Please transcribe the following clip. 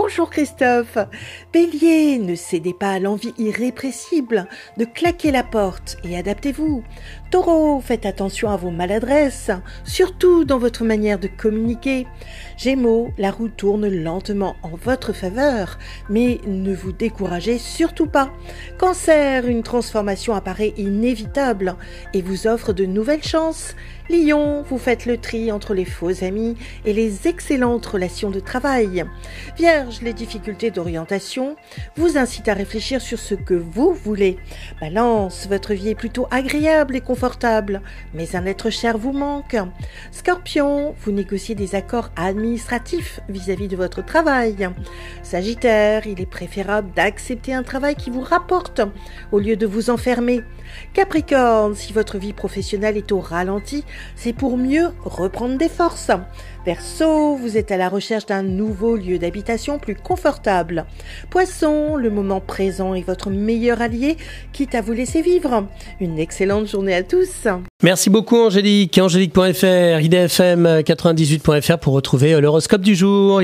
bonjour Christophe. Bélier, ne cédez pas à l'envie irrépressible de claquer la porte et adaptez-vous. Taureau, faites attention à vos maladresses, surtout dans votre manière de communiquer. Gémeaux, la roue tourne lentement en votre faveur, mais ne vous découragez surtout pas. Cancer, une transformation apparaît inévitable et vous offre de nouvelles chances. Lion, vous faites le tri entre les faux amis et les excellentes relations de travail. Vierge, les difficultés d'orientation vous incitent à réfléchir sur ce que vous voulez. Balance, votre vie est plutôt agréable et confortable, mais un être cher vous manque. Scorpion, vous négociez des accords administratifs vis-à-vis de votre travail. Sagittaire, il est préférable d'accepter un travail qui vous rapporte au lieu de vous enfermer. Capricorne, si votre vie professionnelle est au ralenti, c'est pour mieux reprendre des forces. Verseau, vous êtes à la recherche d'un nouveau lieu d'habitation plus confortable. Poisson, le moment présent est votre meilleur allié, quitte à vous laisser vivre. Une excellente journée à tous. Merci beaucoup Angélique. Angélique.fr, idfm98.fr pour retrouver l'horoscope du jour.